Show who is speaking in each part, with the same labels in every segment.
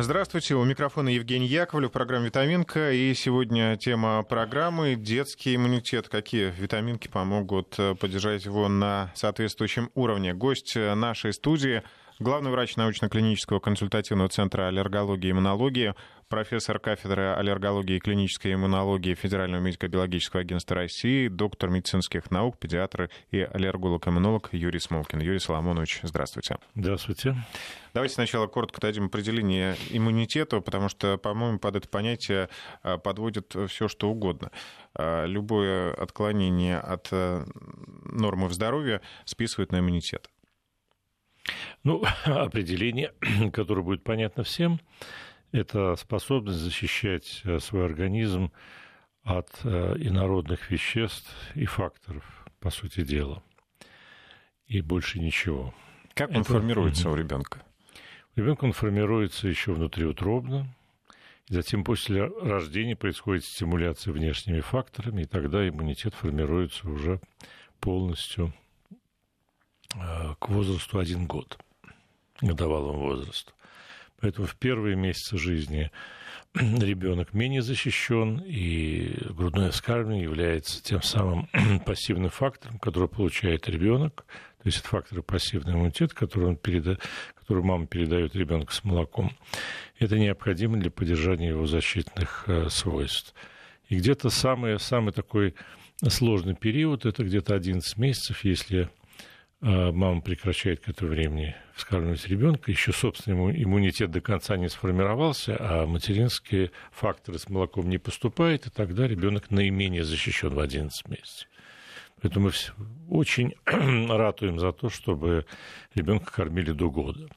Speaker 1: Здравствуйте, у микрофона Евгений Яковлев, программа «Витаминка». И сегодня тема программы «Детский иммунитет». Какие витаминки помогут э, поддержать его на соответствующем уровне? Гость нашей студии – главный врач научно-клинического консультативного центра аллергологии и иммунологии, профессор кафедры аллергологии и клинической иммунологии Федерального медико-биологического агентства России, доктор медицинских наук, педиатр и аллерголог-иммунолог Юрий Смолкин. Юрий Соломонович, здравствуйте.
Speaker 2: Здравствуйте.
Speaker 1: Давайте сначала коротко дадим определение иммунитету, потому что, по-моему, под это понятие а, подводит все, что угодно. А, любое отклонение от э, нормы в здоровье списывают на иммунитет.
Speaker 2: Ну, определение, которое будет понятно всем, это способность защищать э, свой организм от э, инородных веществ и факторов, по сути дела. И больше ничего.
Speaker 1: Как он это... формируется у ребенка?
Speaker 2: У ребенка он формируется еще внутриутробно, и затем после рождения происходит стимуляция внешними факторами, и тогда иммунитет формируется уже полностью к возрасту один год годовалому возрасту. Поэтому в первые месяцы жизни ребенок менее защищен, и грудное вскармливание является тем самым пассивным фактором, который получает ребенок. То есть это фактор пассивный иммунитет, который, он переда... который мама передает ребенку с молоком. Это необходимо для поддержания его защитных э, свойств. И где-то самый, самый такой сложный период, это где-то 11 месяцев, если мама прекращает к этому времени вскармливать ребенка, еще собственный иммунитет до конца не сформировался, а материнские факторы с молоком не поступают, и тогда ребенок наименее защищен в 11 месяцев. Поэтому мы очень ратуем за то, чтобы ребенка кормили до года.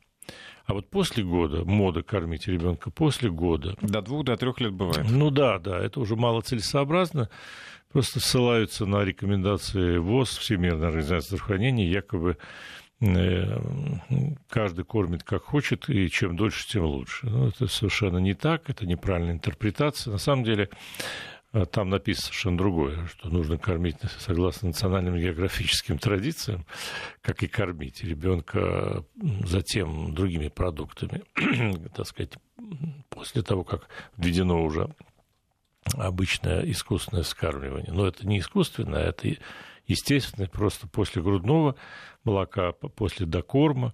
Speaker 2: А вот после года, мода кормить ребенка после года...
Speaker 1: До двух, до трех лет бывает.
Speaker 2: Ну да, да, это уже мало целесообразно просто ссылаются на рекомендации ВОЗ, Всемирной организации здравоохранения, якобы э, каждый кормит как хочет, и чем дольше, тем лучше. Но ну, это совершенно не так, это неправильная интерпретация. На самом деле э, там написано совершенно другое, что нужно кормить согласно национальным географическим традициям, как и кормить ребенка затем другими продуктами, так сказать, после того, как введено уже обычное искусственное вскармливание. Но это не искусственное, это естественное, просто после грудного молока, после докорма,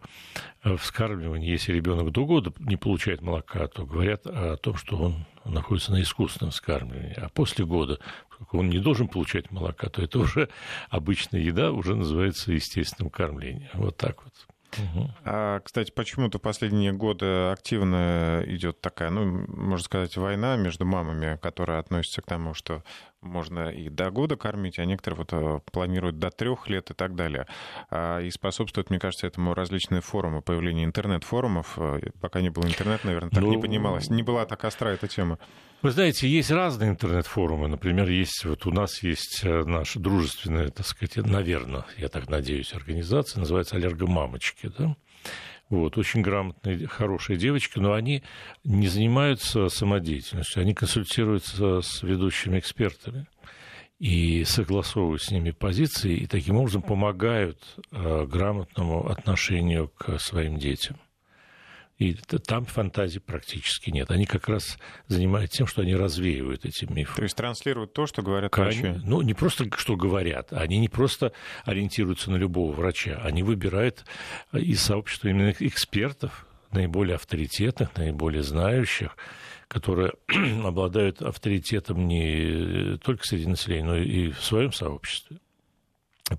Speaker 2: э, вскармливание. Если ребенок до года не получает молока, то говорят о том, что он находится на искусственном вскармливании. А после года, поскольку он не должен получать молока, то это уже обычная еда, уже называется естественным кормлением. Вот так вот.
Speaker 1: А, кстати, почему-то последние годы активно идет такая, ну, можно сказать, война между мамами, которая относится к тому, что можно и до года кормить, а некоторые вот э, планируют до трех лет и так далее. А, и способствует, мне кажется, этому различные форумы, появление интернет-форумов. Э, пока не было интернета, наверное, так ну, не понималось. Не была так остра эта тема.
Speaker 2: Вы знаете, есть разные интернет-форумы. Например, есть вот у нас есть э, наша дружественная, так сказать, наверное, я так надеюсь, организация, называется «Аллергомамочки». Да? Вот, очень грамотные, хорошие девочки, но они не занимаются самодеятельностью, они консультируются с ведущими экспертами и согласовывают с ними позиции, и таким образом помогают э, грамотному отношению к своим детям. И там фантазии практически нет. Они как раз занимаются тем, что они развеивают эти мифы.
Speaker 1: То есть транслируют то, что говорят врачи?
Speaker 2: Ну, не просто что говорят. Они не просто ориентируются на любого врача. Они выбирают из сообщества именно экспертов, наиболее авторитетных, наиболее знающих, которые обладают авторитетом не только среди населения, но и в своем сообществе.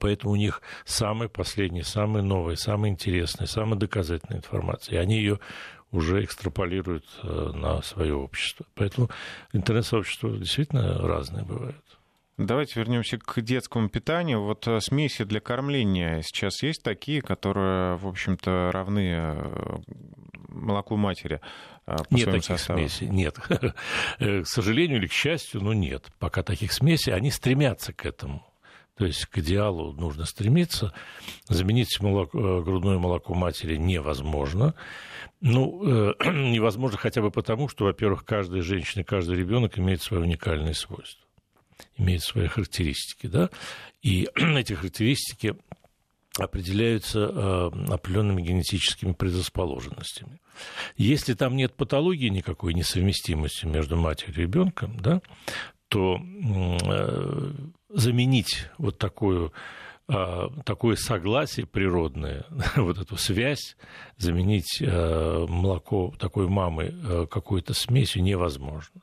Speaker 2: Поэтому у них самая последняя, самая новая, самая интересная, самая доказательная информация. И они ее уже экстраполируют э, на свое общество. Поэтому интернет-сообщества действительно разные бывают.
Speaker 1: Давайте вернемся к детскому питанию. Вот э, смеси для кормления сейчас есть такие, которые, в общем-то, равны э, молоку матери.
Speaker 2: По нет таких составу. смесей, нет. К сожалению или к счастью, но нет. Пока таких смесей, они стремятся к этому то есть к идеалу нужно стремиться. Заменить молоко, э, грудное молоко матери невозможно. Ну, э, невозможно хотя бы потому, что, во-первых, каждая женщина, каждый ребенок имеет свои уникальные свойства, имеет свои характеристики, да, и эти характеристики определяются э, определенными генетическими предрасположенностями. Если там нет патологии никакой несовместимости между матерью и ребенком, да, то э, заменить вот такую э, такое согласие природное, вот эту связь, заменить э, молоко такой мамы э, какой-то смесью невозможно.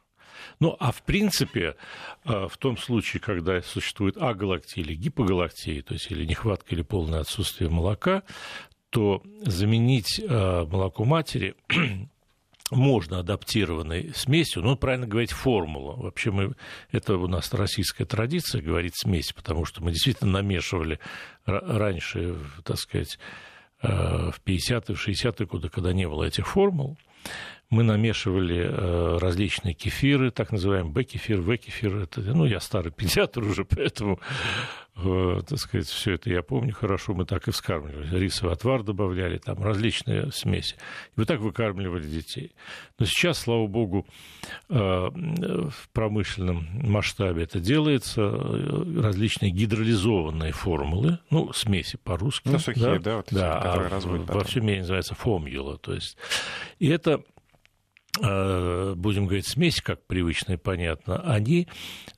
Speaker 2: Ну, а в принципе, в том случае, когда существует агалактия или гипогалактия, то есть или нехватка или полное отсутствие молока, то заменить молоко матери можно адаптированной смесью, ну, правильно говорить, формула. Вообще мы, это у нас российская традиция говорить смесь, потому что мы действительно намешивали раньше, так сказать, э, в 50-е, в 60-е годы, когда не было этих формул, мы намешивали э, различные кефиры, так называемый Б-кефир, В-кефир. Это, ну, я старый педиатр уже, поэтому, э, так сказать, все это я помню хорошо. Мы так и вскармливали. Рисовый отвар добавляли, там различные смеси. И вот так выкармливали детей. Но сейчас, слава богу, э, в промышленном масштабе это делается. Различные гидролизованные формулы, ну, смеси по-русски.
Speaker 1: Ну, сухие, да, да, вот
Speaker 2: эти, да которые а разводят. Во всем мире называется формула. То есть, и это будем говорить, смеси, как привычно и понятно, они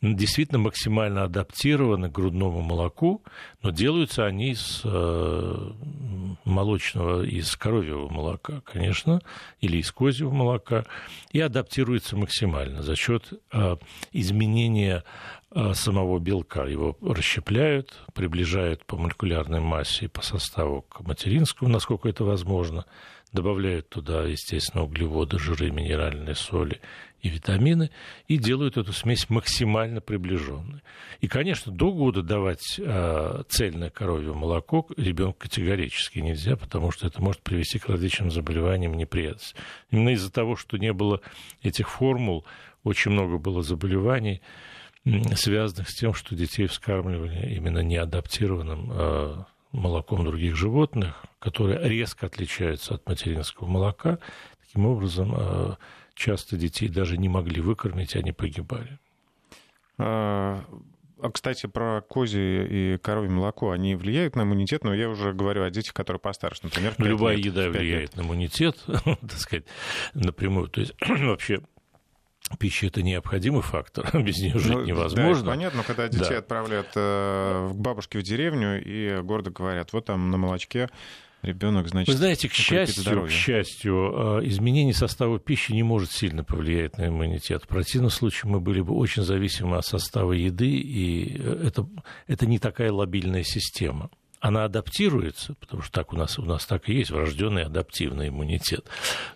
Speaker 2: действительно максимально адаптированы к грудному молоку, но делаются они из э, молочного, из коровьего молока, конечно, или из козьего молока, и адаптируются максимально за счет э, изменения самого белка. Его расщепляют, приближают по молекулярной массе и по составу к материнскому, насколько это возможно – добавляют туда, естественно, углеводы, жиры, минеральные соли и витамины, и делают эту смесь максимально приближенной. И, конечно, до года давать э, цельное коровье молоко ребенку категорически нельзя, потому что это может привести к различным заболеваниям неприятностям. Именно из-за того, что не было этих формул, очень много было заболеваний, связанных с тем, что детей вскармливали именно неадаптированным э, молоком других животных, которые резко отличаются от материнского молока. Таким образом, э, часто детей даже не могли выкормить, они погибали.
Speaker 1: А, а, кстати, про козье и коровье молоко, они влияют на иммунитет, но я уже говорю о детях, которые постарше, например.
Speaker 2: Любая лет, еда влияет лет. на иммунитет, так сказать, напрямую. То есть вообще Пища это необходимый фактор, без нее жить ну, невозможно.
Speaker 1: Да, понятно, когда детей да. отправляют э, к бабушке в деревню и гордо говорят, вот там на молочке ребенок, значит,
Speaker 2: Вы знаете, к счастью, к счастью, э, изменение состава пищи не может сильно повлиять на иммунитет. В противном случае мы были бы очень зависимы от состава еды, и э, это, это не такая лобильная система она адаптируется, потому что так у нас, у нас так и есть, врожденный адаптивный иммунитет.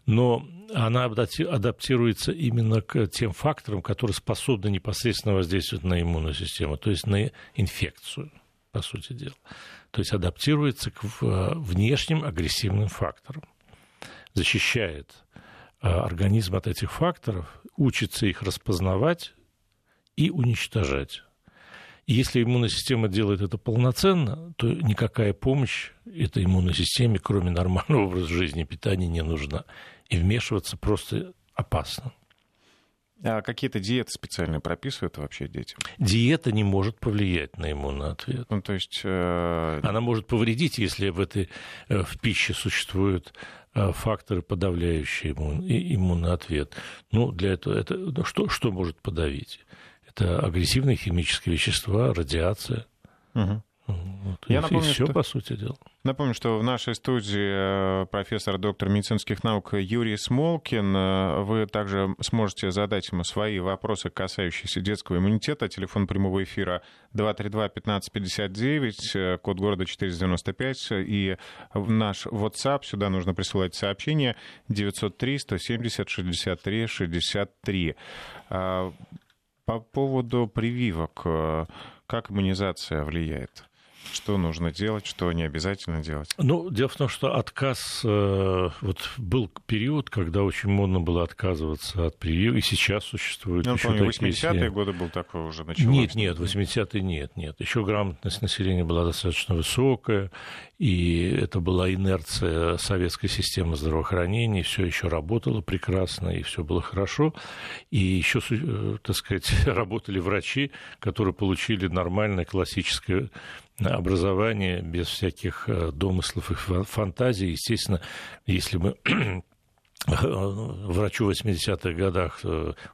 Speaker 2: Но она адаптируется именно к тем факторам, которые способны непосредственно воздействовать на иммунную систему, то есть на инфекцию, по сути дела. То есть адаптируется к внешним агрессивным факторам, защищает а, организм от этих факторов, учится их распознавать и уничтожать. Если иммунная система делает это полноценно, то никакая помощь этой иммунной системе, кроме нормального образа жизни и питания, не нужна и вмешиваться просто опасно.
Speaker 1: А какие-то диеты специальные прописывают вообще детям?
Speaker 2: Диета не может повлиять на иммунный ответ.
Speaker 1: Ну, то есть... Э...
Speaker 2: Она может повредить, если в, этой, э, в пище существуют э, факторы, подавляющие иммун, иммунный ответ. Ну, для этого это, ну, что, что может подавить? Это агрессивные химические вещества, радиация. Угу. Вот, Я и, напомню, и все, что... по сути дела.
Speaker 1: Напомню, что в нашей студии э, профессор, доктор медицинских наук Юрий Смолкин. Э, вы также сможете задать ему свои вопросы, касающиеся детского иммунитета. Телефон прямого эфира 232-1559, э, код города 495. И наш WhatsApp, сюда нужно присылать сообщение 903-170-63-63. По поводу прививок, как иммунизация влияет? Что нужно делать, что не обязательно делать?
Speaker 2: Ну, дело в том, что отказ... Э, вот был период, когда очень модно было отказываться от прививок, и сейчас существует
Speaker 1: ну,
Speaker 2: еще
Speaker 1: помню, 80-е годы был такой уже началось.
Speaker 2: Нет, нет, 80-е нет, нет. Еще грамотность населения была достаточно высокая, и это была инерция советской системы здравоохранения, все еще работало прекрасно, и все было хорошо. И еще, э, так сказать, работали врачи, которые получили нормальное классическое образование, без всяких домыслов и фантазий. Естественно, если мы врачу в 80-х годах,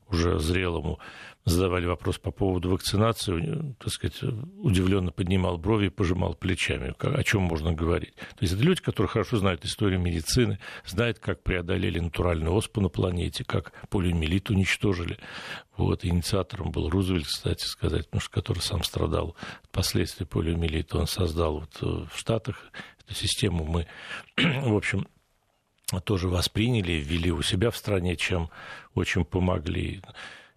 Speaker 2: уже зрелому, задавали вопрос по поводу вакцинации, так сказать, удивленно поднимал брови и пожимал плечами. О чем можно говорить? То есть это люди, которые хорошо знают историю медицины, знают, как преодолели натуральную оспу на планете, как полиомиелит уничтожили. Вот, инициатором был Рузвельт, кстати сказать, потому что который сам страдал от последствий полиомиелита. Он создал вот э, в Штатах эту систему. Мы, в общем, тоже восприняли, ввели у себя в стране, чем очень помогли.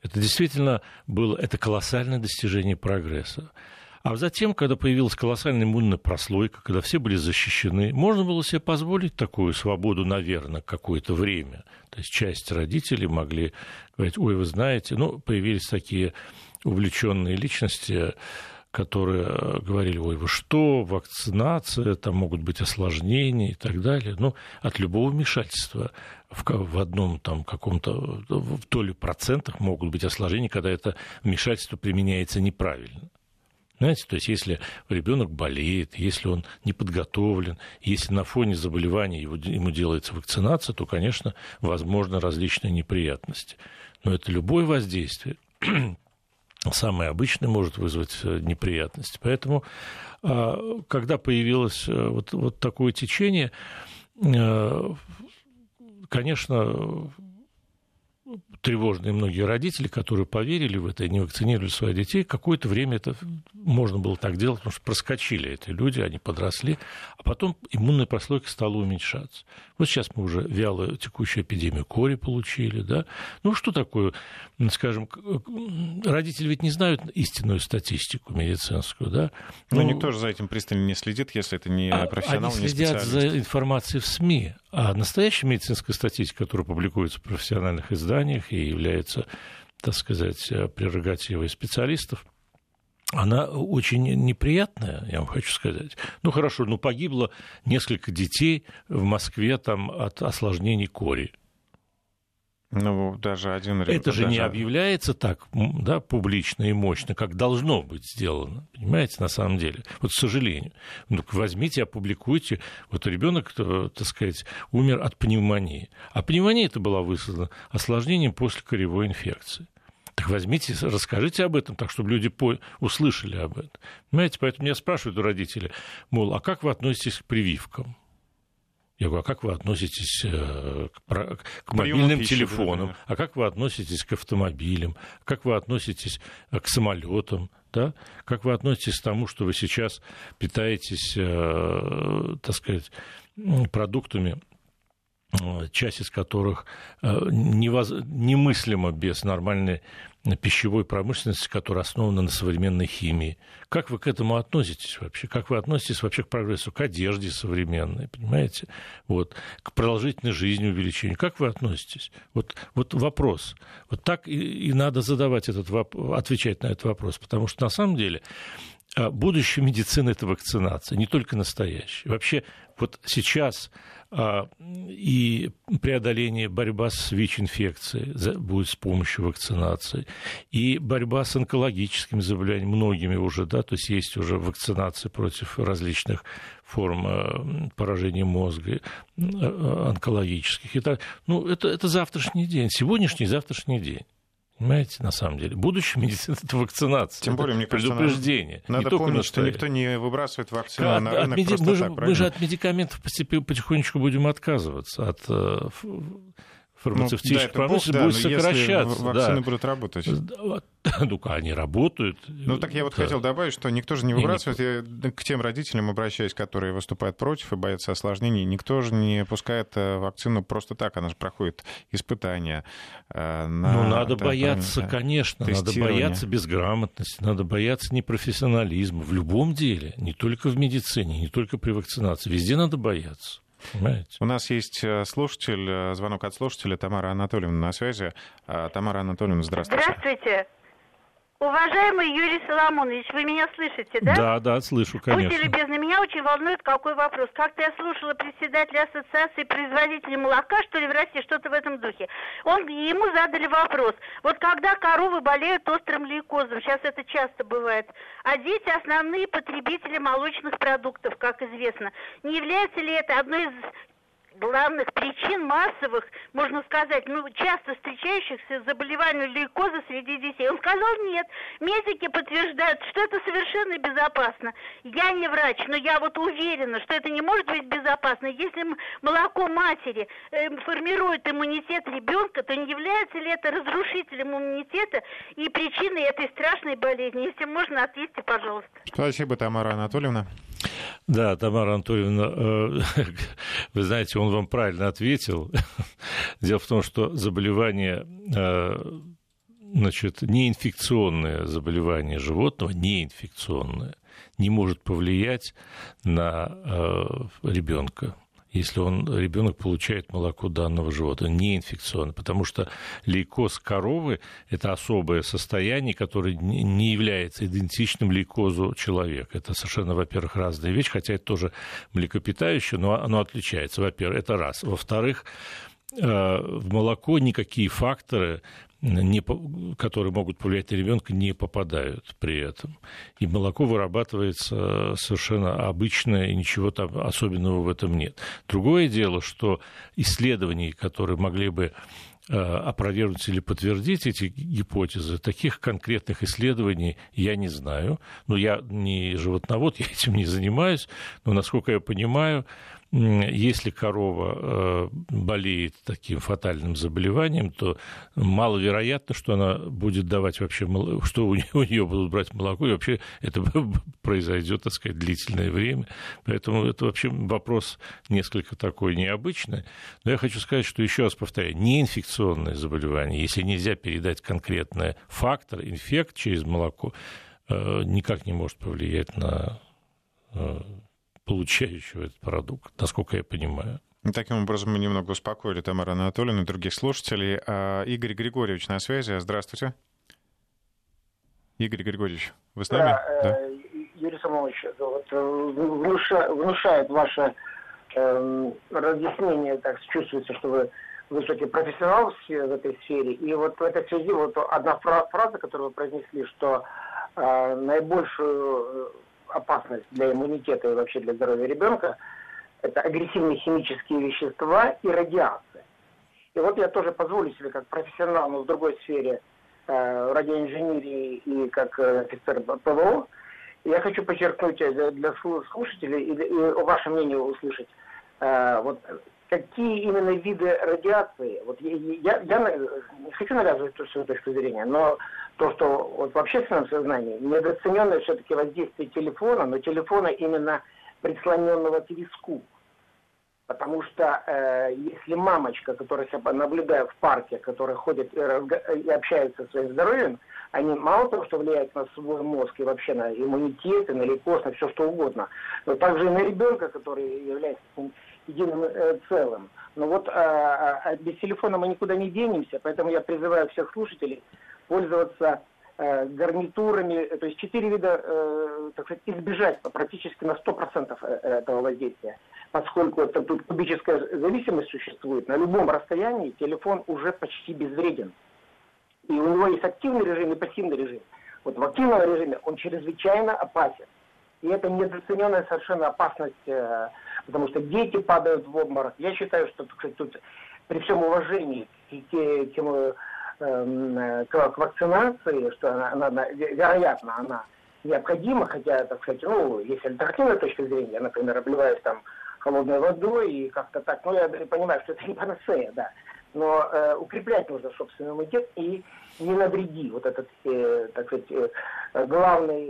Speaker 2: Это действительно было это колоссальное достижение прогресса. А затем, когда появилась колоссальная иммунная прослойка, когда все были защищены, можно было себе позволить такую свободу, наверное, какое-то время. То есть часть родителей могли говорить, ой, вы знаете, ну, появились такие увлеченные личности, которые э, говорили, ой, вы что, вакцинация, там могут быть осложнения и так далее. Ну, от любого вмешательства в, в одном там каком-то, в толе процентах могут быть осложнения, когда это вмешательство применяется неправильно. Знаете, то есть если ребенок болеет, если он не подготовлен, если на фоне заболевания его, ему делается вакцинация, то, конечно, возможны различные неприятности. Но это любое воздействие самый обычный может вызвать э, неприятности. Поэтому, а, когда появилось э, вот, вот такое течение, э, конечно, тревожные многие родители, которые поверили в это и не вакцинировали своих детей, какое-то время это можно было так делать, потому что проскочили эти люди, они подросли, а потом иммунная прослойка стала уменьшаться. Вот сейчас мы уже вялую текущую эпидемию кори получили, да. Ну, что такое, скажем, родители ведь не знают истинную статистику медицинскую, да.
Speaker 1: Но ну, никто же за этим пристально не следит, если это не а, профессионал,
Speaker 2: они не следят за информацией в СМИ, а настоящая медицинская статистика, которая публикуется в профессиональных изданиях и является, так сказать, прерогативой специалистов, она очень неприятная, я вам хочу сказать. Ну хорошо, ну погибло несколько детей в Москве там, от осложнений кори.
Speaker 1: Ну, даже один
Speaker 2: Это же даже... не объявляется так да, публично и мощно, как должно быть сделано. Понимаете, на самом деле. Вот, к сожалению. Ну, возьмите, опубликуйте. Вот ребенок, так сказать, умер от пневмонии. А пневмония это была вызвана осложнением после коревой инфекции. Так возьмите, расскажите об этом, так чтобы люди по... услышали об этом. Понимаете, поэтому меня спрашивают у родителей, мол, а как вы относитесь к прививкам? Я говорю, а как вы относитесь э, к, к мобильным пищи, телефонам? Да, а как вы относитесь к автомобилям? Как вы относитесь э, к самолетам? Да? Как вы относитесь к тому, что вы сейчас питаетесь, э, так сказать, продуктами, часть из которых невоз... немыслимо без нормальной пищевой промышленности, которая основана на современной химии. Как вы к этому относитесь вообще? Как вы относитесь вообще к прогрессу, к одежде современной, понимаете? Вот, к продолжительной жизни увеличению. Как вы относитесь? Вот, вот вопрос. Вот так и, и надо задавать этот вопрос, отвечать на этот вопрос, потому что на самом деле будущее медицины – это вакцинация, не только настоящая. Вообще, вот сейчас а, и преодоление, борьба с ВИЧ-инфекцией будет с помощью вакцинации, и борьба с онкологическими заболеваниями, многими уже, да, то есть есть уже вакцинации против различных форм а, поражения мозга, онкологических. Так, ну, это, это завтрашний день, сегодняшний завтрашний день. Понимаете, на самом деле. Будущее медицины – это вакцинация.
Speaker 1: Тем более, мне
Speaker 2: кажется, предупреждение.
Speaker 1: Надо, надо помнить, что никто не выбрасывает вакцину от, на рынок от меди...
Speaker 2: просто мы, так, же, мы же от медикаментов потихонечку будем отказываться, от э, фармацевтической ну, да, промышленности да, будет сокращаться.
Speaker 1: вакцины да. будут работать.
Speaker 2: Ну, они работают.
Speaker 1: Ну, так я вот да. хотел добавить, что никто же не выбрасывает. Не, я к тем родителям обращаюсь, которые выступают против и боятся осложнений. Никто же не пускает э, вакцину просто так. Она же проходит испытания.
Speaker 2: Э, на, ну, надо да, бояться, конечно. Надо бояться безграмотности, надо бояться непрофессионализма. В любом деле, не только в медицине, не только при вакцинации. Везде надо бояться.
Speaker 1: Понимаете? У нас есть э, слушатель, э, звонок от слушателя Тамара Анатольевна на связи. А, Тамара Анатольевна, здравствуйте.
Speaker 3: Здравствуйте. Уважаемый Юрий Соломонович, вы меня слышите, да?
Speaker 2: Да, да, слышу, конечно.
Speaker 3: Будьте любезны, меня очень волнует какой вопрос. Как-то я слушала председателя Ассоциации производителей молока, что ли, в России, что-то в этом духе. Он, ему задали вопрос. Вот когда коровы болеют острым лейкозом, сейчас это часто бывает, а дети основные потребители молочных продуктов, как известно, не является ли это одной из главных причин массовых, можно сказать, ну, часто встречающихся заболеваний лейкоза среди детей. Он сказал, нет, медики подтверждают, что это совершенно безопасно. Я не врач, но я вот уверена, что это не может быть безопасно. Если молоко матери э, формирует иммунитет ребенка, то не является ли это разрушителем иммунитета и причиной этой страшной болезни? Если можно, ответьте, пожалуйста.
Speaker 1: Спасибо, Тамара Анатольевна.
Speaker 2: Да, Тамара Анатольевна, э, вы знаете, он вам правильно ответил. Дело в том, что заболевание э, значит, неинфекционное заболевание животного, неинфекционное, не может повлиять на э, ребенка если он, ребенок получает молоко данного животного, не инфекционно, потому что лейкоз коровы – это особое состояние, которое не является идентичным лейкозу человека. Это совершенно, во-первых, разная вещь, хотя это тоже млекопитающее, но оно отличается. Во-первых, это раз. Во-вторых, э, в молоко никакие факторы не, которые могут повлиять на ребенка, не попадают при этом. И молоко вырабатывается совершенно обычное, и ничего там особенного в этом нет. Другое дело, что исследований, которые могли бы э, опровергнуть или подтвердить эти гипотезы. Таких конкретных исследований я не знаю. Но я не животновод, я этим не занимаюсь. Но, насколько я понимаю, если корова э, болеет таким фатальным заболеванием, то маловероятно, что она будет давать вообще, что у нее будут брать молоко, и вообще это произойдет, так сказать, длительное время. Поэтому это вообще вопрос несколько такой необычный. Но я хочу сказать, что еще раз повторяю, неинфекционное заболевание, если нельзя передать конкретный фактор, инфект через молоко, э, никак не может повлиять на э, получающего этот продукт, насколько я понимаю.
Speaker 1: Таким образом, мы немного успокоили Тамару Анатольевну и других слушателей. А Игорь Григорьевич на связи. Здравствуйте. Игорь Григорьевич, вы с нами? Да,
Speaker 4: да? Э, Юрий Самович, вот, э, внуша, внушает ваше э, разъяснение, так чувствуется, что вы высокий профессионал в этой сфере. И вот в этой связи вот одна фраза, которую вы произнесли, что э, наибольшую опасность для иммунитета и вообще для здоровья ребенка, это агрессивные химические вещества и радиация. И вот я тоже позволю себе, как профессионал, но в другой сфере э, радиоинженерии и как э, офицер ПВО, я хочу подчеркнуть для слушателей и, и ваше мнение услышать, э, вот какие именно виды радиации, вот я, я, я не хочу навязывать свою точку зрения, но то, что вот в общественном сознании недооцененное все-таки воздействие телефона, но телефона именно прислоненного к виску. Потому что э, если мамочка, которая себя наблюдаю в парке, которая ходит и, разго... и общается со своим здоровьем, они мало того, что влияют на свой мозг и вообще на иммунитет, и на лейкоз, на все что угодно, но также и на ребенка, который является единым э, целым. Но вот э, э, без телефона мы никуда не денемся, поэтому я призываю всех слушателей пользоваться э, гарнитурами, то есть четыре вида, э, так сказать, избежать практически на 100% э, этого воздействия. Поскольку это, тут кубическая зависимость существует, на любом расстоянии телефон уже почти безвреден. И у него есть активный режим и пассивный режим. Вот в активном режиме он чрезвычайно опасен. И это недооцененная совершенно опасность, э, потому что дети падают в обморок. Я считаю, что кстати, тут при всем уважении к, к, к, эм, к вакцинации, что она, она, вероятно, она необходима, хотя, так сказать, ну, есть альтернативная точка зрения, я, например, обливаюсь там холодной водой и как-то так, ну, я понимаю, что это не панацея, да, но э, укреплять нужно собственный иммунитет и не навреди вот этот, э, так сказать, э, главный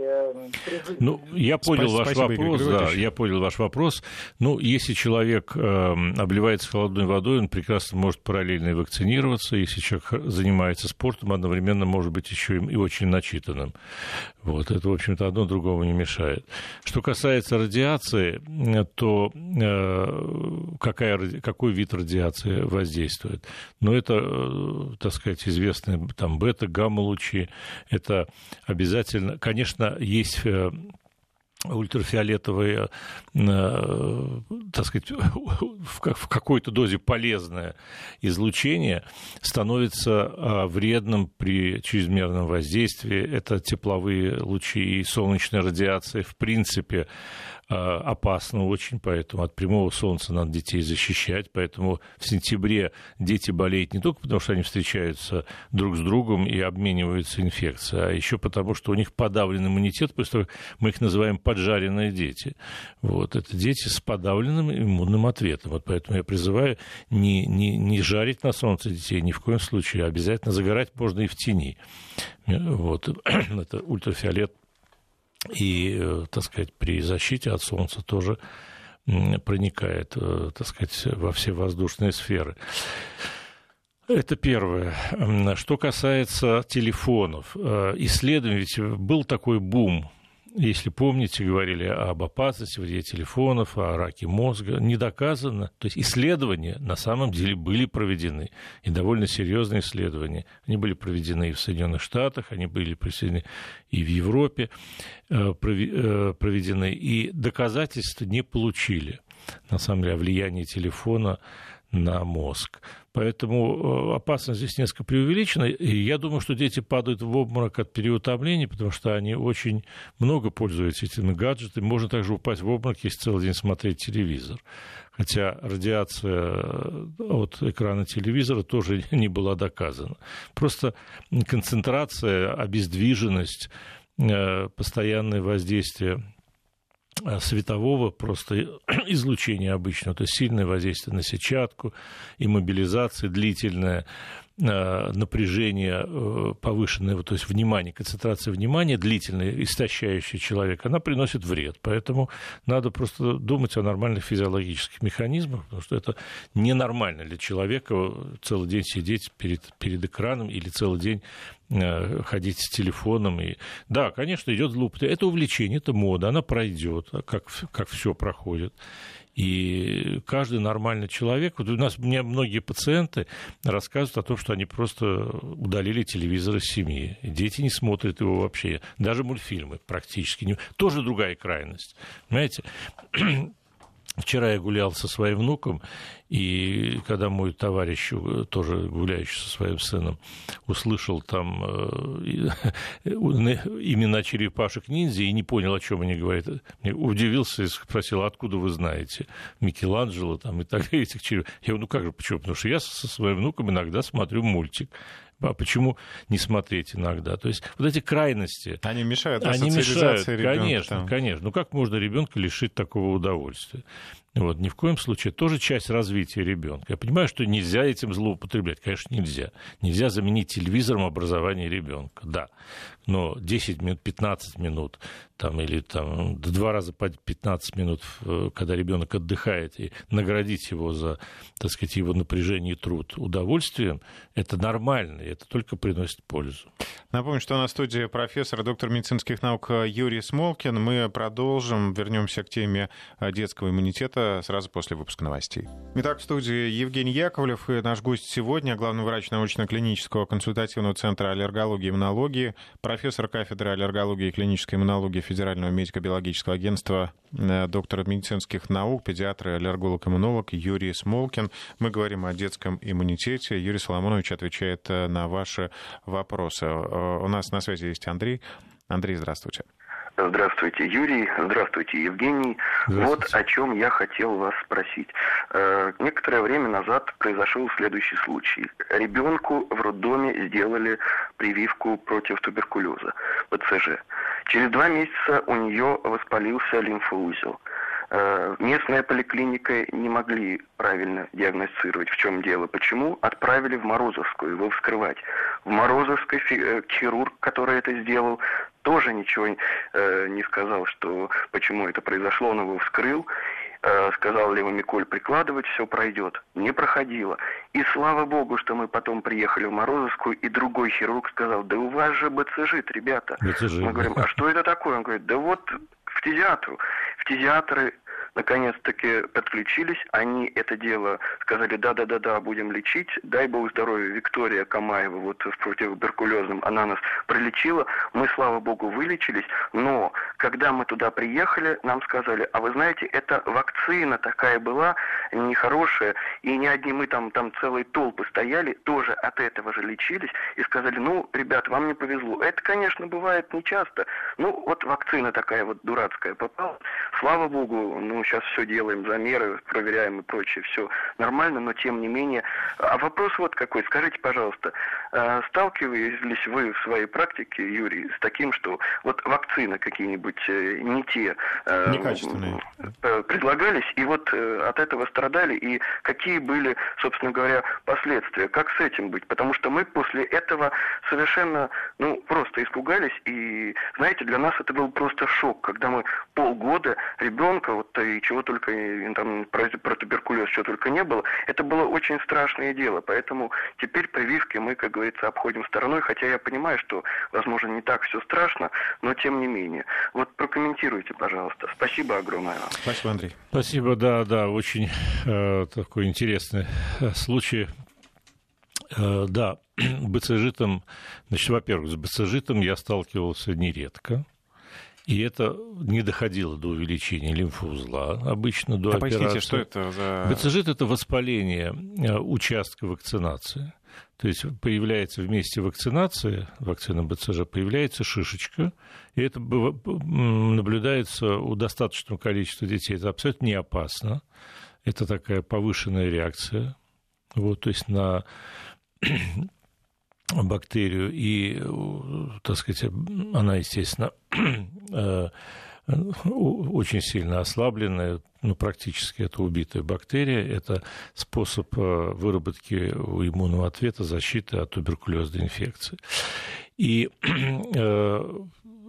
Speaker 2: призыв. Ну, я понял Спасибо, ваш Спасибо, вопрос, Игорь да, я понял ваш вопрос. Ну, если человек э, обливается холодной водой, он прекрасно может параллельно и вакцинироваться. Если человек занимается спортом, одновременно может быть еще и очень начитанным. Вот, это, в общем-то, одно другому не мешает. Что касается радиации, то э, какая, какой вид радиации воздействует? Ну, это, э, так сказать, известные там бета, гамма-лучи. Это обязательно, конечно, есть э, ультрафиолетовое, э, так сказать, в какой-то дозе полезное излучение становится а, вредным при чрезмерном воздействии. Это тепловые лучи и солнечная радиация, в принципе, Э, опасно очень, поэтому от прямого солнца надо детей защищать. Поэтому в сентябре дети болеют не только потому, что они встречаются друг с другом и обмениваются инфекцией, а еще потому, что у них подавлен иммунитет, потому что мы их называем поджаренные дети. Вот, это дети с подавленным иммунным ответом. Вот поэтому я призываю не, не, не жарить на солнце детей ни в коем случае, а обязательно загорать можно и в тени. Вот, это ультрафиолет и, э, так сказать, при защите от Солнца тоже проникает, э, так сказать, во все воздушные сферы. Это первое. Что касается телефонов. Э, исследование, ведь был такой бум если помните, говорили об опасности вреде телефонов, о раке мозга, не доказано. То есть исследования на самом деле были проведены, и довольно серьезные исследования. Они были проведены и в Соединенных Штатах, они были проведены и в Европе, э, э, проведены, и доказательства не получили, на самом деле, о влиянии телефона на мозг. Поэтому э, опасность здесь несколько преувеличена. И я думаю, что дети падают в обморок от переутомления, потому что они очень много пользуются этими гаджетами. Можно также упасть в обморок, если целый день смотреть телевизор. Хотя радиация э, от экрана телевизора тоже не была доказана. Просто концентрация, обездвиженность, э, постоянное воздействие светового просто излучения обычного, то есть сильное воздействие на сетчатку, иммобилизация длительная, э, напряжение э, повышенное, то есть внимание, концентрация внимания длительная, истощающая человека, она приносит вред. Поэтому надо просто думать о нормальных физиологических механизмах, потому что это ненормально для человека целый день сидеть перед, перед экраном или целый день Э, ходить с телефоном. И... Да, конечно, идет злоупотребление. Это увлечение, это мода, она пройдет, как, как все проходит. И каждый нормальный человек, вот у нас у меня многие пациенты рассказывают о том, что они просто удалили телевизор из семьи. Дети не смотрят его вообще, даже мультфильмы практически. Не... Тоже другая крайность. Понимаете? Вчера я гулял со своим внуком, и когда мой товарищ, э, тоже гуляющий со своим сыном, услышал там э, имена черепашек-ниндзя и не понял, о чем они говорят, удивился и спросил, откуда вы знаете Микеланджело там, и так далее, этих черепашек. Я говорю, ну как же, почему? Потому что я со своим внуком иногда смотрю мультик. А почему не смотреть иногда? То есть вот эти крайности...
Speaker 1: Они мешают
Speaker 2: они мешают, ребенка, конечно, там. конечно. Ну как можно ребенка лишить такого удовольствия? Вот, ни в коем случае. тоже часть развития ребенка. Я понимаю, что нельзя этим злоупотреблять. Конечно, нельзя. Нельзя заменить телевизором образование ребенка. Да. Но 10 минут, 15 минут там, или там, два раза по 15 минут, э, когда ребенок отдыхает, и наградить его за, так сказать, его напряжение и труд удовольствием, это нормально, и это только приносит пользу.
Speaker 1: Напомню, что на студии профессор, доктор медицинских наук Юрий Смолкин. Мы продолжим, вернемся к теме детского иммунитета сразу после выпуска новостей. Итак, в студии Евгений Яковлев и наш гость сегодня, главный врач научно-клинического консультативного центра аллергологии и иммунологии, профессор кафедры аллергологии и клинической иммунологии Федерального медико-биологического агентства, э, доктор медицинских наук, педиатр и аллерголог-иммунолог Юрий Смолкин. Мы говорим о детском иммунитете. Юрий Соломонович отвечает э, на ваши вопросы. Э, у нас на связи есть Андрей. Андрей, здравствуйте.
Speaker 5: Здравствуйте, Юрий. Здравствуйте, Евгений. Здравствуйте. Вот о чем я хотел вас спросить. Э, некоторое время назад произошел следующий случай. Ребенку в роддоме сделали прививку против туберкулеза, ПЦЖ. Через два месяца у нее воспалился лимфоузел. Э, местная поликлиника не могли правильно диагностировать, в чем дело. Почему? Отправили в Морозовскую его вскрывать. В Морозовской э, хирург, который это сделал, тоже ничего э, не сказал, что почему это произошло, он его вскрыл, э, сказал Лева Миколь прикладывать, все пройдет. Не проходило. И слава богу, что мы потом приехали в Морозовскую, и другой хирург сказал, да у вас же БЦЖ, ребята. БЦЖ. Мы говорим, а что это такое? Он говорит, да вот в фтизиатру. Фтизиатры наконец-таки подключились, они это дело сказали, да-да-да-да, будем лечить, дай бог здоровья, Виктория Камаева, вот в противотуберкулезном, она нас пролечила, мы, слава богу, вылечились, но когда мы туда приехали, нам сказали, а вы знаете, это вакцина такая была, нехорошая, и не одни мы там, там целые толпы стояли, тоже от этого же лечились, и сказали, ну, ребят, вам не повезло. Это, конечно, бывает нечасто, ну, вот вакцина такая вот дурацкая попала, слава богу, ну, сейчас все делаем, замеры проверяем и прочее, все нормально, но тем не менее. А вопрос вот какой, скажите, пожалуйста, сталкивались вы в своей практике, Юрий, с таким, что вот вакцины какие-нибудь э, не те
Speaker 1: э, Некачественные.
Speaker 5: предлагались, и вот э, от этого страдали, и какие были, собственно говоря, последствия, как с этим быть? Потому что мы после этого совершенно, ну, просто испугались, и, знаете, для нас это был просто шок, когда мы полгода ребенка, вот и чего только там про, про туберкулез, что только не было, это было очень страшное дело. Поэтому теперь прививки мы, как говорится, обходим стороной, хотя я понимаю, что, возможно, не так все страшно, но тем не менее. Вот прокомментируйте, пожалуйста. Спасибо огромное вам.
Speaker 2: Спасибо, Андрей. Спасибо, да, да, очень э, такой интересный э, случай. Э, да, БЦЖитом, значит, во-первых, с БЦЖитом я сталкивался нередко. И это не доходило до увеличения лимфоузла, обычно до а операции. Поясните,
Speaker 1: что это за...
Speaker 2: БЦЖ – это воспаление э, участка вакцинации. То есть появляется вместе вакцинации, вакцина БЦЖ, появляется шишечка, и это наблюдается у достаточного количества детей. Это абсолютно не опасно. Это такая повышенная реакция. Вот, то есть на бактерию, и, так сказать, она, естественно, э, очень сильно ослабленная, ну, практически это убитая бактерия, это способ э, выработки иммунного ответа защиты от туберкулезной инфекции. И э,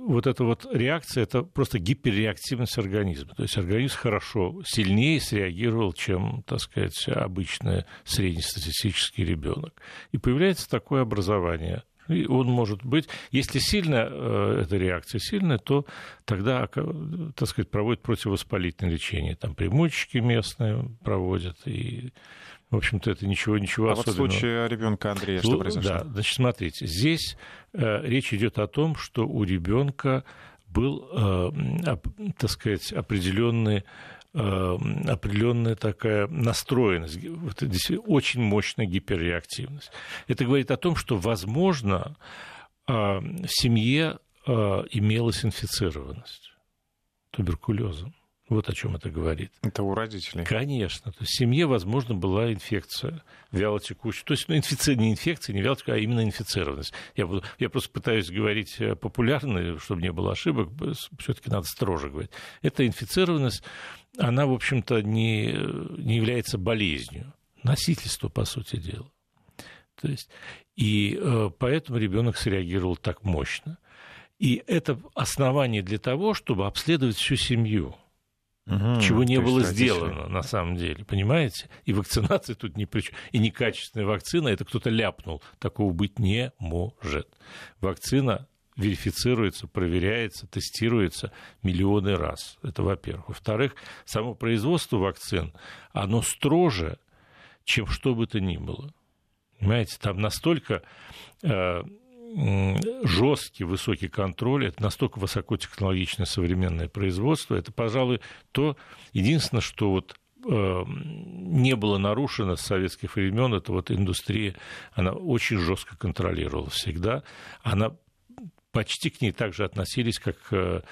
Speaker 2: вот эта вот реакция, это просто гиперреактивность организма. То есть организм хорошо, сильнее среагировал, чем, так сказать, обычный среднестатистический ребенок. И появляется такое образование. И он может быть, если сильно э, эта реакция сильная, то тогда, так сказать, проводят противовоспалительное лечение. Там примочки местные проводят и в общем-то, это ничего, ничего а особенного.
Speaker 1: А вот в случае ребенка Андрея что произошло?
Speaker 2: Да, значит, смотрите, здесь э, речь идет о том, что у ребенка был, э, так сказать, определенный э, определенная такая настроенность, очень мощная гиперреактивность. Это говорит о том, что, возможно, э, в семье э, имелась инфицированность туберкулезом. Вот о чем это говорит.
Speaker 1: Это у родителей.
Speaker 2: Конечно. То есть в семье, возможно, была инфекция вялотекущая. То есть ну, инфиция, не инфекция, не вялотекущая, а именно инфицированность. Я, я просто пытаюсь говорить э, популярно, чтобы не было ошибок, все-таки надо строже говорить. Эта инфицированность, она, в общем-то, не, не является болезнью. Носительство, по сути дела. То есть, и э, поэтому ребенок среагировал так мощно. И это основание для того, чтобы обследовать всю семью – Угу, чего не было сделано на самом деле, понимаете? И вакцинация тут ни при чем. И некачественная вакцина, это кто-то ляпнул. Такого быть не может. Вакцина верифицируется, проверяется, тестируется миллионы раз. Это во-первых. Во-вторых, само производство вакцин, оно строже, чем что бы то ни было. Понимаете, там настолько э, жесткий высокий контроль, это настолько высокотехнологичное современное производство, это, пожалуй, то единственное, что вот э, не было нарушено с советских времен, это вот индустрия, она очень жестко контролировала всегда, она почти к ней также относились, как к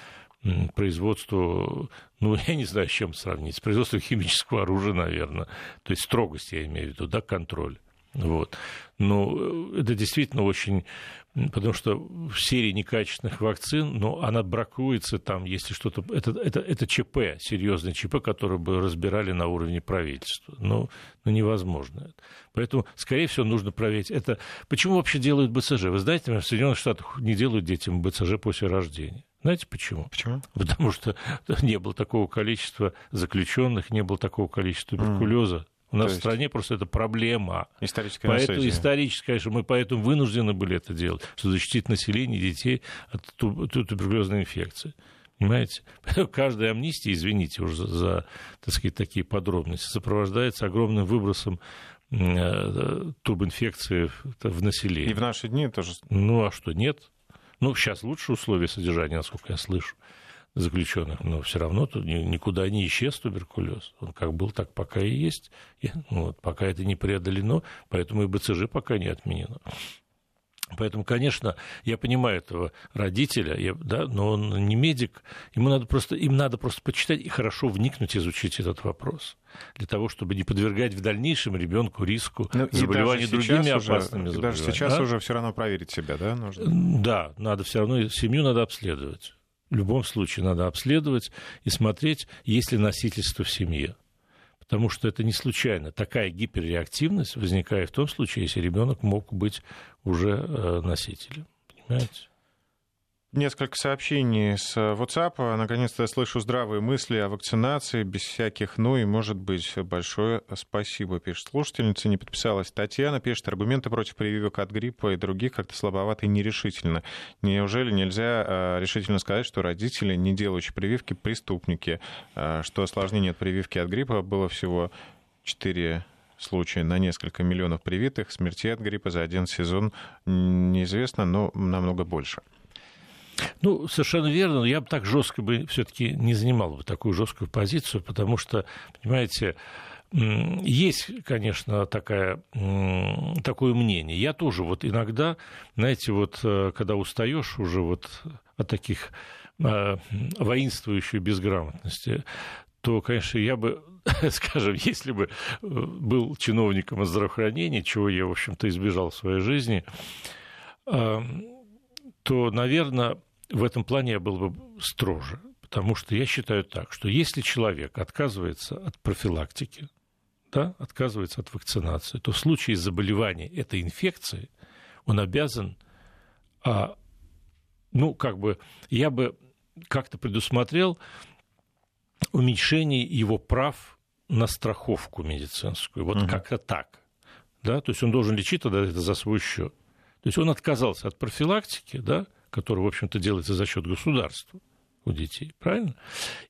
Speaker 2: производству, ну, я не знаю, с чем сравнить, с производством химического оружия, наверное, то есть строгость, я имею в виду, да, контроль. Вот. Но это действительно очень потому что в серии некачественных вакцин, но она бракуется там, если что-то... Это, это, это ЧП, серьезный ЧП, который бы разбирали на уровне правительства. Но, но невозможно это. Поэтому, скорее всего, нужно проверить. Это... Почему вообще делают БЦЖ? Вы знаете, в Соединенных Штатах не делают детям БЦЖ после рождения. Знаете почему?
Speaker 1: Почему?
Speaker 2: Потому что не было такого количества заключенных, не было такого количества туберкулеза, у нас есть... в стране просто это проблема.
Speaker 1: Историческое
Speaker 2: поэтому,
Speaker 1: наследие.
Speaker 2: Историческое, конечно, мы поэтому вынуждены были это делать, чтобы защитить население детей от туберкулезной инфекции. Понимаете? Каждая амнистия, извините уже за, за так сказать, такие подробности, сопровождается огромным выбросом э, тубинфекции в население.
Speaker 1: И в наши дни тоже.
Speaker 2: Ну, а что, нет? Ну, сейчас лучше условия содержания, насколько я слышу заключенных, но все равно тут никуда не исчез туберкулез. Он как был, так пока и есть. И, ну вот, пока это не преодолено, поэтому и БЦЖ пока не отменено. Поэтому, конечно, я понимаю этого родителя, я, да, но он не медик, ему надо просто, им надо просто почитать и хорошо вникнуть, изучить этот вопрос, для того, чтобы не подвергать в дальнейшем ребенку риску ну, заболевания другими
Speaker 1: уже,
Speaker 2: опасными
Speaker 1: заболеваниями.
Speaker 2: Даже
Speaker 1: сейчас а? уже все равно проверить себя, да, нужно?
Speaker 2: Да, надо все равно, семью надо обследовать в любом случае надо обследовать и смотреть, есть ли носительство в семье. Потому что это не случайно. Такая гиперреактивность возникает в том случае, если ребенок мог быть уже э, носителем. Понимаете?
Speaker 1: Несколько сообщений с WhatsApp. Наконец-то я слышу здравые мысли о вакцинации, без всяких «ну» и, может быть, большое спасибо, пишет слушательница. Не подписалась Татьяна, пишет, аргументы против прививок от гриппа и других как-то слабоваты и нерешительно. Неужели нельзя а, решительно сказать, что родители, не делающие прививки, преступники, а, что осложнение от прививки от гриппа было всего 4 случая на несколько миллионов привитых, смерти от гриппа за один сезон неизвестно, но намного больше.
Speaker 2: Ну, совершенно верно, но я бы так жестко бы все-таки не занимал бы такую жесткую позицию, потому что, понимаете, есть, конечно, такая, такое мнение. Я тоже вот иногда, знаете, вот э, когда устаешь уже вот от таких э, воинствующей безграмотности, то, конечно, я бы, скажем, если бы э, был чиновником здравоохранения, чего я, в общем-то, избежал в своей жизни, то, наверное, в этом плане я был бы строже. Потому что я считаю так, что если человек отказывается от профилактики, да, отказывается от вакцинации, то в случае заболевания этой инфекции он обязан, а, ну, как бы, я бы как-то предусмотрел уменьшение его прав на страховку медицинскую. Вот угу. как-то так. Да? То есть он должен лечить тогда это за свой счет. То есть он отказался от профилактики, да, который, в общем-то, делается за счет государства у детей, правильно?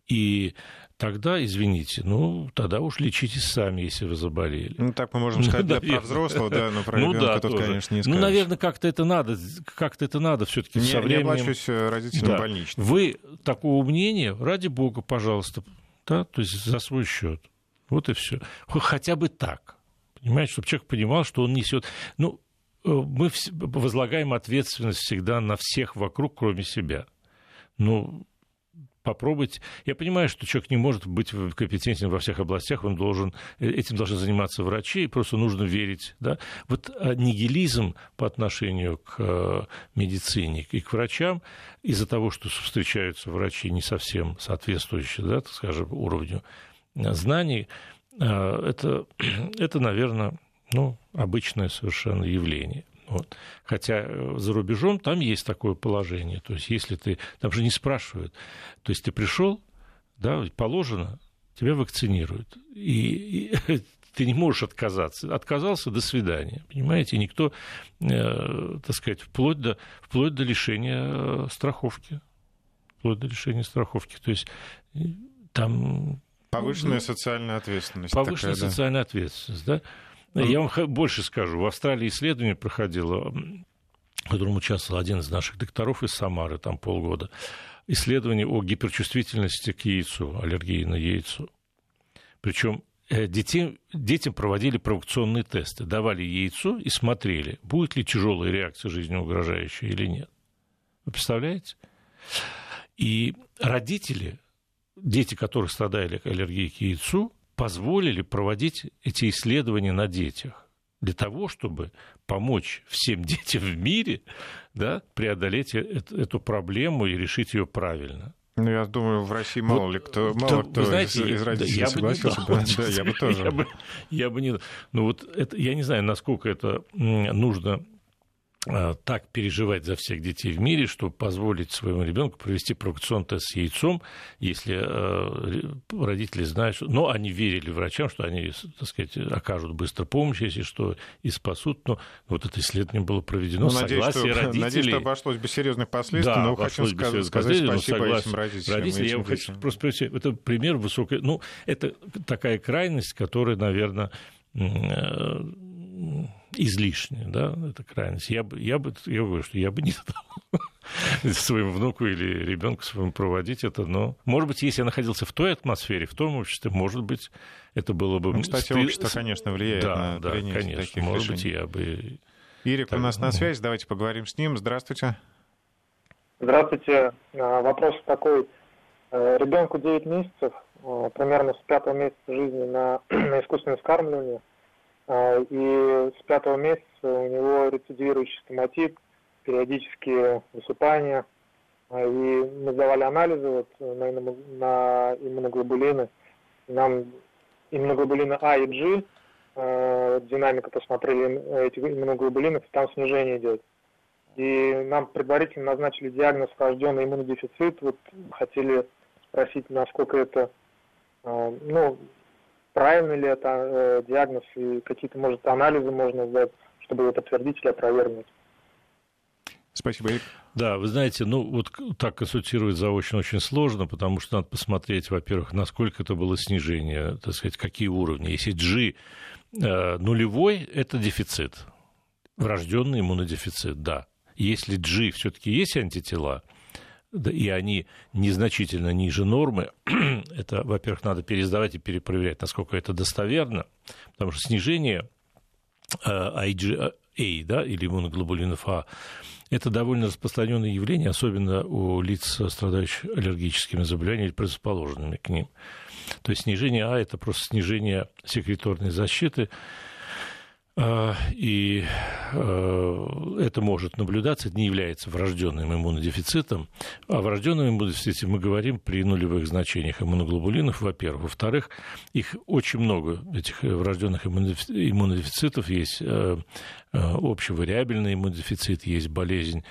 Speaker 2: И тогда, извините, ну, тогда уж лечитесь сами, если вы заболели.
Speaker 1: Ну, так мы можем сказать, да, про взрослого, да, но про ну, ребенка да, тут, тоже. конечно, не
Speaker 2: скажешь. Ну, наверное, как-то это надо, как-то это надо все таки со временем...
Speaker 1: Не оплачивать э, родителям да. больничный.
Speaker 2: Вы такого мнения, ради бога, пожалуйста, да, то есть за свой счет. Вот и все. Хотя бы так. Понимаете, чтобы человек понимал, что он несет. Ну, мы возлагаем ответственность всегда на всех вокруг, кроме себя. Ну, попробовать. Я понимаю, что человек не может быть компетентен во всех областях, он должен, э, этим должны заниматься врачи, и просто нужно верить. Да? Вот а нигилизм по отношению к э, медицине и к врачам из-за того, что встречаются врачи не совсем соответствующие, да, скажем, уровню знаний, это, это наверное, ну, обычное совершенно явление. Вот. Хотя э, за рубежом там есть такое положение. То есть, если ты. Там же не спрашивают. То есть, ты пришел, да, положено, тебя вакцинируют. И, и ты не можешь отказаться. Отказался, до свидания. Понимаете, никто, э, так сказать, вплоть до, вплоть до лишения э, страховки. Вплоть до лишения страховки. То есть, там.
Speaker 1: Повышенная социальная ответственность.
Speaker 2: Повышенная такая, социальная да? ответственность, да. Я вам больше скажу. В Австралии исследование проходило, в котором участвовал один из наших докторов из Самары, там полгода. Исследование о гиперчувствительности к яйцу, аллергии на яйцо. Причем э, детей, детям проводили провокационные тесты, давали яйцо и смотрели, будет ли тяжелая реакция жизнеугрожающая или нет. Вы представляете? И родители, дети, которые страдали аллергией к яйцу, позволили проводить эти исследования на детях. для того, чтобы помочь всем детям в мире да, преодолеть эту проблему и решить ее правильно.
Speaker 1: Ну, я думаю, в России мало вот, ли кто, мало кто знаете, из, из родителей
Speaker 2: я
Speaker 1: согласился
Speaker 2: бы. Не, да, я бы тоже. Я бы, я бы не... Ну, вот это, я не знаю, насколько это нужно Э, так переживать за всех детей в мире, чтобы позволить своему ребенку провести провокационный тест с яйцом, если э, родители знают, что... Но они верили врачам, что они, так сказать, окажут быстро помощь, если что, и спасут. Но вот это исследование было проведено ну,
Speaker 1: надеюсь,
Speaker 2: согласие
Speaker 1: что,
Speaker 2: родителей.
Speaker 1: Надеюсь, что обошлось без серьезных последствий, да, но хочу сказать, сказать спасибо этим родителям.
Speaker 2: Родители, я хочу просто спросить, это пример высокой... Ну, это такая крайность, которая, наверное, излишне, да, это крайность. Я бы, я бы, я говорю, что я бы не стал своему внуку или ребенку своему проводить это, но, может быть, если я находился в той атмосфере, в том обществе, может быть, это было бы...
Speaker 1: Ну, кстати, общество, конечно, влияет
Speaker 2: да,
Speaker 1: на
Speaker 2: да, принятие конечно,
Speaker 1: таких
Speaker 2: может
Speaker 1: решений.
Speaker 2: быть, я бы...
Speaker 1: Ирик так, у нас на связи, давайте поговорим с ним. Здравствуйте.
Speaker 6: Здравствуйте. А, вопрос такой. Э, Ребенку 9 месяцев, э, примерно с пятого месяца жизни на, на искусственное вскармливание. А, и с пятого месяца у него рецидивирующий стоматит, периодические высыпания. А, и мы сдавали анализы вот на, на иммуноглобулины. Нам иммуноглобулины А и G, а, динамика посмотрели этих иммуноглобулинов, там снижение идет. И нам предварительно назначили диагноз врожденный иммунодефицит. Вот хотели спросить, насколько это ну, правильный ли это э, диагноз и какие-то, может, анализы можно сдать, чтобы его подтвердить или опровергнуть.
Speaker 1: Спасибо, Эрик.
Speaker 2: Да, вы знаете, ну вот так консультировать заочно очень сложно, потому что надо посмотреть, во-первых, насколько это было снижение, так сказать, какие уровни. Если G э, нулевой, это дефицит, врожденный иммунодефицит, да. Если G все-таки есть антитела, и они незначительно ниже нормы, это, во-первых, надо пересдавать и перепроверять, насколько это достоверно, потому что снижение IgA, да, или иммуноглобулинов А, это довольно распространенное явление, особенно у лиц, страдающих аллергическими заболеваниями или предрасположенными к ним. То есть снижение А – это просто снижение секреторной защиты, и а, это может наблюдаться, это не является врожденным иммунодефицитом. О врожденном иммунодефиците мы говорим при нулевых значениях иммуноглобулинов, во-первых. Во-вторых, их очень много, этих врожденных иммунодефицитов. Есть э, э, общевариабельный иммунодефицит, есть болезнь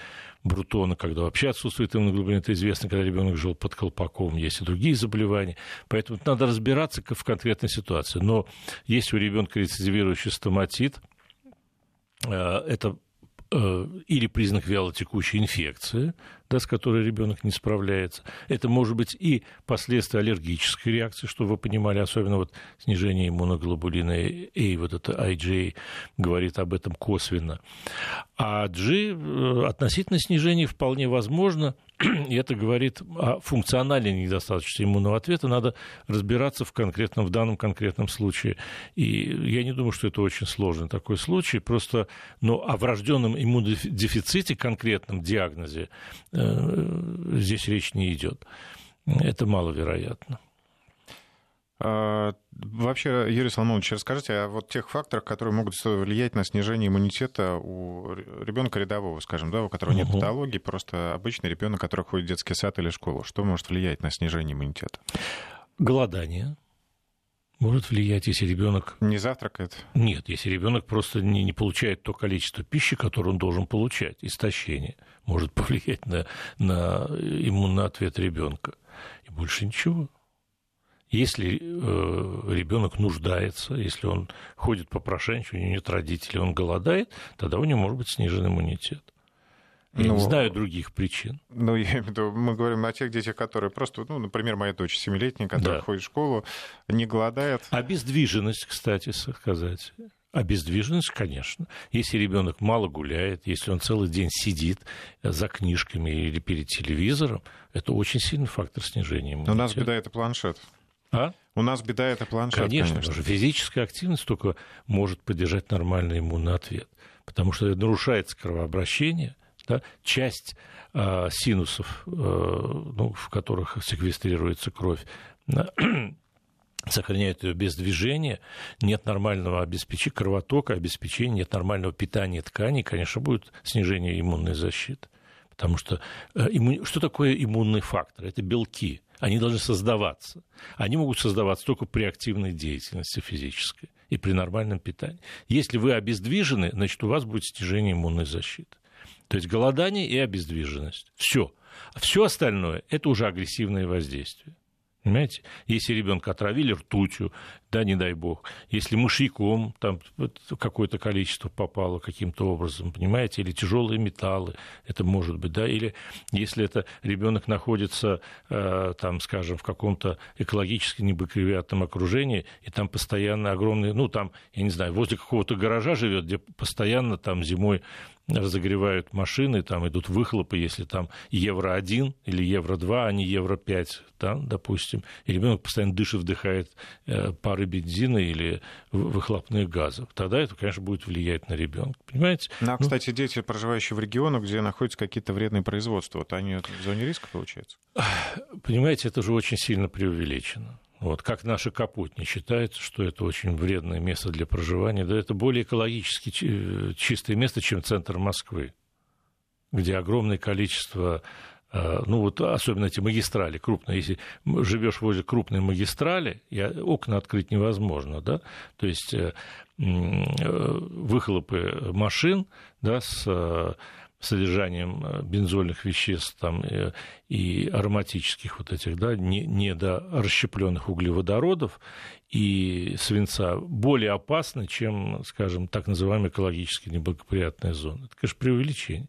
Speaker 2: Брутона, когда вообще отсутствует иммуноглобулин, это известно, когда ребенок жил под колпаком, есть и другие заболевания. Поэтому надо разбираться в конкретной ситуации. Но если у ребенка рецидивирующий стоматит, э, это э, или признак вялотекущей инфекции, да, с которой ребенок не справляется. Это может быть и последствия аллергической реакции, что вы понимали, особенно вот снижение иммуноглобулина A, вот это IgA говорит об этом косвенно. А G э, относительно снижения вполне возможно, и это говорит о функциональной недостаточности иммунного ответа. Надо разбираться в конкретном, в данном конкретном случае. И я не думаю, что это очень сложный такой случай. Просто, но о врожденном иммунодефиците, конкретном диагнозе, Э, здесь речь не идет. Это маловероятно.
Speaker 1: А, вообще, Юрий Соломонович, расскажите о вот тех факторах, которые могут влиять на снижение иммунитета у ребенка рядового, скажем, да, у которого нет угу. патологии, просто обычный ребенок, который ходит в детский сад или школу. Что может влиять на снижение иммунитета?
Speaker 2: Голодание может влиять, если ребенок
Speaker 1: не завтракает.
Speaker 2: Нет, если ребенок просто не, не получает то количество пищи, которое он должен получать, истощение может повлиять на, на иммунный ответ ребенка. И больше ничего. Если э, ребенок нуждается, если он ходит по прошению, у него нет родителей, он голодает, тогда у него может быть снижен иммунитет. Я ну, не знаю других причин.
Speaker 1: Ну, я имею в виду, мы говорим о тех детях, которые просто, ну, например, моя дочь семилетняя, которая да. ходит в школу, не голодает.
Speaker 2: Обездвиженность, кстати сказать. Обездвиженность, конечно. Если ребенок мало гуляет, если он целый день сидит за книжками или перед телевизором, это очень сильный фактор снижения иммунитета.
Speaker 1: Но у нас беда это планшет.
Speaker 2: А?
Speaker 1: У нас беда это планшет.
Speaker 2: Конечно, конечно. Физическая активность только может поддержать нормальный иммунный ответ. Потому что нарушается кровообращение, да, часть э, синусов, э, ну, в которых секвестрируется кровь, сохраняют ее без движения, нет нормального обеспечения, кровотока, обеспечения, нет нормального питания тканей, конечно, будет снижение иммунной защиты. Потому что э, что такое иммунный фактор? Это белки. Они должны создаваться. Они могут создаваться только при активной деятельности физической и при нормальном питании. Если вы обездвижены, значит, у вас будет снижение иммунной защиты. То есть голодание и обездвиженность. Все. Все остальное – это уже агрессивное воздействие. Понимаете? Если ребенка отравили ртутью, да, не дай бог, если мышьяком там какое-то количество попало каким-то образом, понимаете, или тяжелые металлы, это может быть, да, или если это ребенок находится, э, там, скажем, в каком-то экологически неблагоприятном окружении, и там постоянно огромные, ну, там, я не знаю, возле какого-то гаража живет, где постоянно там зимой разогревают машины, там идут выхлопы, если там евро-1 или евро-2, а не евро-5, да, допустим, и ребенок постоянно дышит, вдыхает э, пары бензина или выхлопных газов, тогда это, конечно, будет влиять на ребенка, понимаете?
Speaker 1: Ну, а, ну, кстати, дети, проживающие в регионах, где находятся какие-то вредные производства, вот они в зоне риска, получается?
Speaker 2: Понимаете, это же очень сильно преувеличено. Вот, как наши капотни считается, что это очень вредное место для проживания. Да это более экологически чистое место, чем центр Москвы, где огромное количество э, ну вот особенно эти магистрали крупные, если живешь возле крупной магистрали, окна открыть невозможно, да, то есть э, э, выхлопы машин, да, с содержанием э, бензольных веществ там, э, и ароматических вот этих, да, не, недорасщепленных углеводородов и свинца более опасны, чем, скажем, так называемые экологически неблагоприятные зоны. Это, конечно, преувеличение.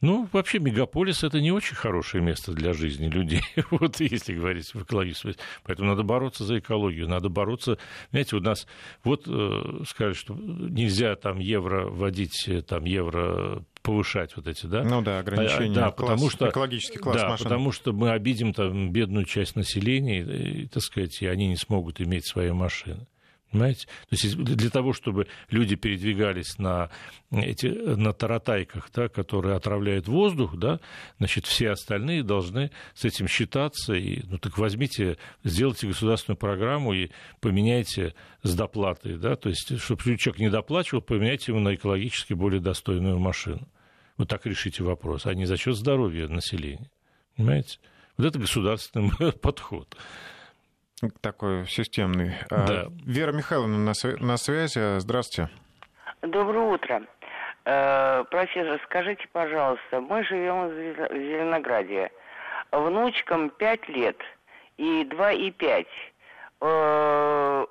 Speaker 2: Ну, вообще, мегаполис – это не очень хорошее место для жизни людей, вот если говорить в экологическом Поэтому надо бороться за экологию, надо бороться... Знаете, у нас вот э, сказали, что нельзя там евро вводить, э, там евро повышать вот эти, да?
Speaker 1: Ну да, ограничения.
Speaker 2: Да, класс, потому что,
Speaker 1: экологический класс
Speaker 2: да,
Speaker 1: машин.
Speaker 2: потому что мы обидим там бедную часть населения, и, так сказать, и они не смогут иметь свои машины. Понимаете? То есть для того, чтобы люди передвигались на, эти, на таратайках, да, которые отравляют воздух, да, значит, все остальные должны с этим считаться. И, ну так возьмите, сделайте государственную программу и поменяйте с доплатой. Да, то есть, чтобы человек не доплачивал, поменяйте ему на экологически более достойную машину. Вот так решите вопрос, а не за счет здоровья населения. Понимаете? Вот это государственный подход
Speaker 1: такой системный. А, да. Вера Михайловна на, на связи. Здравствуйте.
Speaker 7: Доброе утро. Э, профессор, скажите, пожалуйста, мы живем в Зеленограде. Внучкам 5 лет и 2 и 5. Э,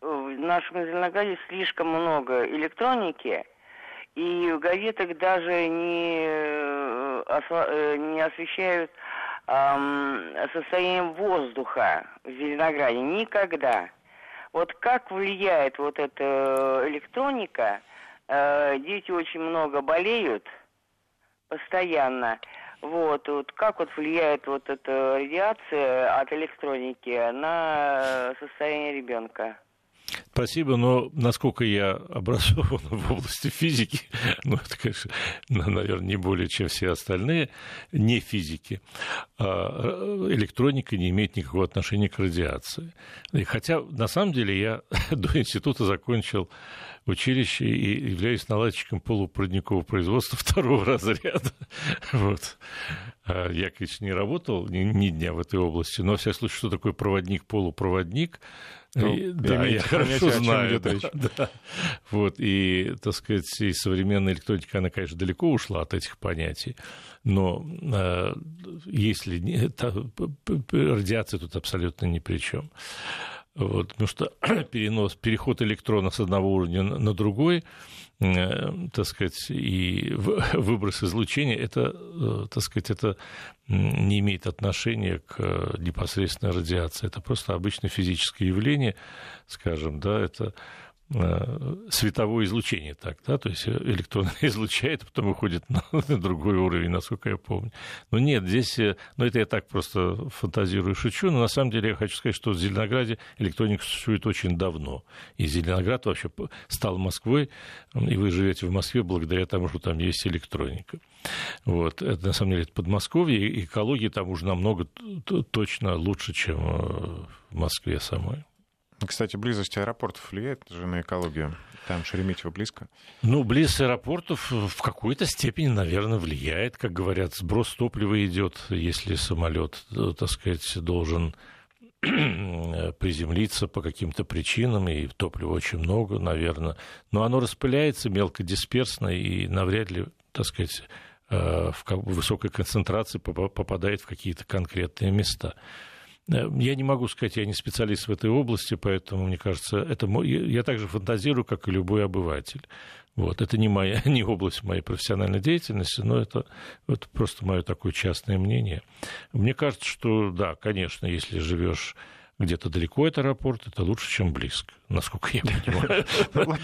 Speaker 7: в нашем Зеленограде слишком много электроники, и в газетах даже не, э, не освещают эм, состоянием воздуха в Зеленограде. Никогда. Вот как влияет вот эта электроника? Э, дети очень много болеют постоянно. Вот, вот как вот влияет вот эта радиация от электроники на состояние ребенка?
Speaker 2: Спасибо, но насколько я образован в области физики, ну, это, конечно, наверное, не более, чем все остальные не физики, а, электроника не имеет никакого отношения к радиации. И хотя, на самом деле, я до института закончил училище и являюсь наладчиком полупроводникового производства второго разряда. Вот. А я, конечно, не работал ни, ни дня в этой области, но, во всяком случае, что такое проводник-полупроводник,
Speaker 1: ну, да, я хорошо знаю. Да, да.
Speaker 2: Вот, и, так сказать, и современная электроника, она, конечно, далеко ушла от этих понятий, но э, если не, та, радиация тут абсолютно ни при чем. Вот, потому что перенос, переход электрона с одного уровня на другой, э, так сказать, и выброс излучения, это, э, так сказать, это не имеет отношения к э, непосредственной радиации. Это просто обычное физическое явление, скажем, да, это световое излучение так, да, то есть электрон излучает, потом уходит на, на другой уровень, насколько я помню. Но нет, здесь, э, ну это я так просто фантазирую, шучу, но на самом деле я хочу сказать, что в Зеленограде электроника существует очень давно, и Зеленоград вообще стал Москвой, и вы живете в Москве благодаря тому, что там есть электроника. Вот. Это, на самом деле, это Подмосковье, и экология там уже намного точно лучше, чем э, в Москве самой.
Speaker 1: Кстати, близость аэропортов влияет же на экологию? Там Шереметьево близко.
Speaker 2: Ну, близ аэропортов в какой-то степени, наверное, влияет. Как говорят, сброс топлива идет, если самолет, э, так сказать, должен приземлиться по каким-то причинам, и топлива очень много, наверное. Но оно распыляется мелкодисперсно и навряд ли, так сказать, э, в высокой концентрации попадает в какие-то конкретные места. Э, я не могу сказать, я не специалист в этой области, поэтому, мне кажется, это, я также фантазирую, как и любой обыватель. Вот. Это не, моя, не область моей профессиональной деятельности, но это, это просто мое такое частное мнение. Мне кажется, что да, конечно, если живешь где-то далеко от аэропорта, это лучше, чем близко, насколько я понимаю.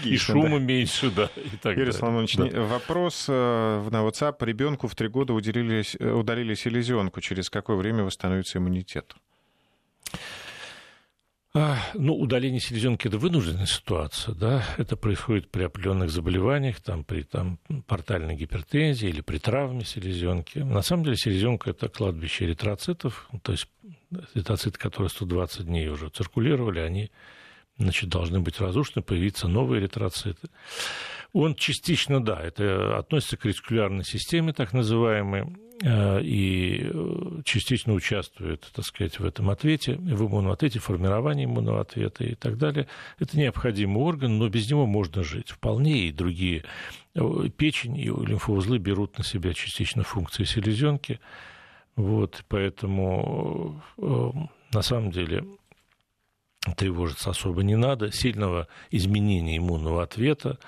Speaker 2: И шума меньше, да.
Speaker 1: Юрий Соломонович, вопрос э, на WhatsApp. Ребенку в три года э, удалили селезенку. Через какое время восстановится иммунитет?
Speaker 2: Ну, удаление селезенки – это вынужденная ситуация, да, это происходит при определенных заболеваниях, там, при там, портальной гипертензии или при травме селезенки. На самом деле селезенка – это кладбище эритроцитов, то есть эритроциты, которые 120 дней уже циркулировали, они значит, должны быть разрушены, появиться новые эритроциты. Он частично, да, это относится к ретикулярной системе, так называемой, Э, и э, частично участвует, так сказать, в этом ответе, в иммунном ответе, формировании иммунного ответа и так далее. Это необходимый орган, но без него можно жить. Вполне и другие э, печень и лимфоузлы берут на себя частично функции селезенки. Вот, поэтому на самом деле тревожиться особо не надо. Сильного изменения иммунного ответа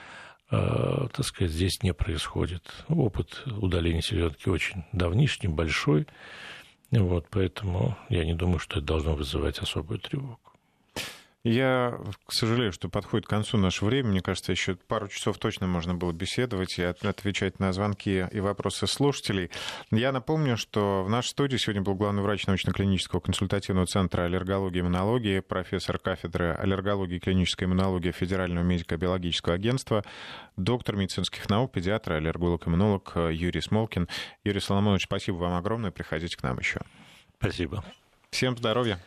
Speaker 2: Э, так сказать, здесь не происходит. Опыт удаления селедки очень давнишний, большой. Вот, поэтому я не думаю, что это должно вызывать особую тревогу.
Speaker 1: Я сожалею, что подходит к концу наше время. Мне кажется, еще пару часов точно можно было беседовать и отвечать на звонки и вопросы слушателей. Я напомню, что в нашей студии сегодня был главный врач научно-клинического консультативного центра аллергологии и иммунологии, профессор кафедры аллергологии и клинической иммунологии Федерального медико-биологического агентства, доктор медицинских наук, педиатр, аллерголог-иммунолог Юрий Смолкин. Юрий Соломонович, спасибо вам огромное. Приходите к нам еще.
Speaker 2: Спасибо.
Speaker 1: Всем здоровья.